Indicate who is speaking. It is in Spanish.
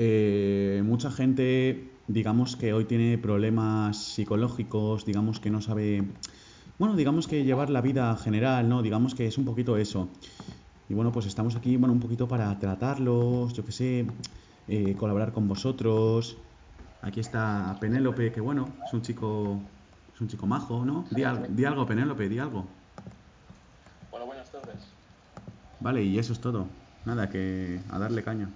Speaker 1: eh, mucha gente, digamos que hoy tiene problemas psicológicos, digamos que no sabe, bueno, digamos que llevar la vida general, ¿no? Digamos que es un poquito eso. Y bueno, pues estamos aquí, bueno, un poquito para tratarlos, yo qué sé, eh, colaborar con vosotros. Aquí está Penélope, que bueno, es un chico, es un chico majo, ¿no? Di, di algo, Penélope, di algo.
Speaker 2: Bueno, buenas tardes.
Speaker 1: Vale, y eso es todo. Nada, que a darle caña.